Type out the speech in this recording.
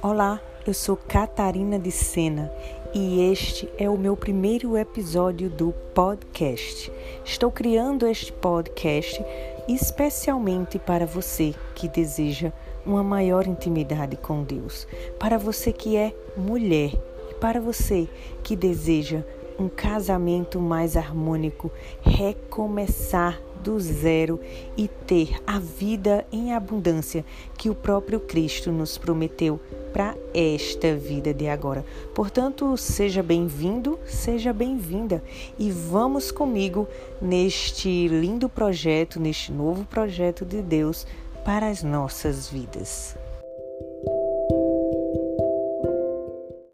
Olá, eu sou Catarina de Sena e este é o meu primeiro episódio do podcast. Estou criando este podcast especialmente para você que deseja uma maior intimidade com Deus, para você que é mulher e para você que deseja um casamento mais harmônico, recomeçar do zero e ter a vida em abundância que o próprio Cristo nos prometeu para esta vida de agora. Portanto, seja bem-vindo, seja bem-vinda e vamos comigo neste lindo projeto, neste novo projeto de Deus para as nossas vidas.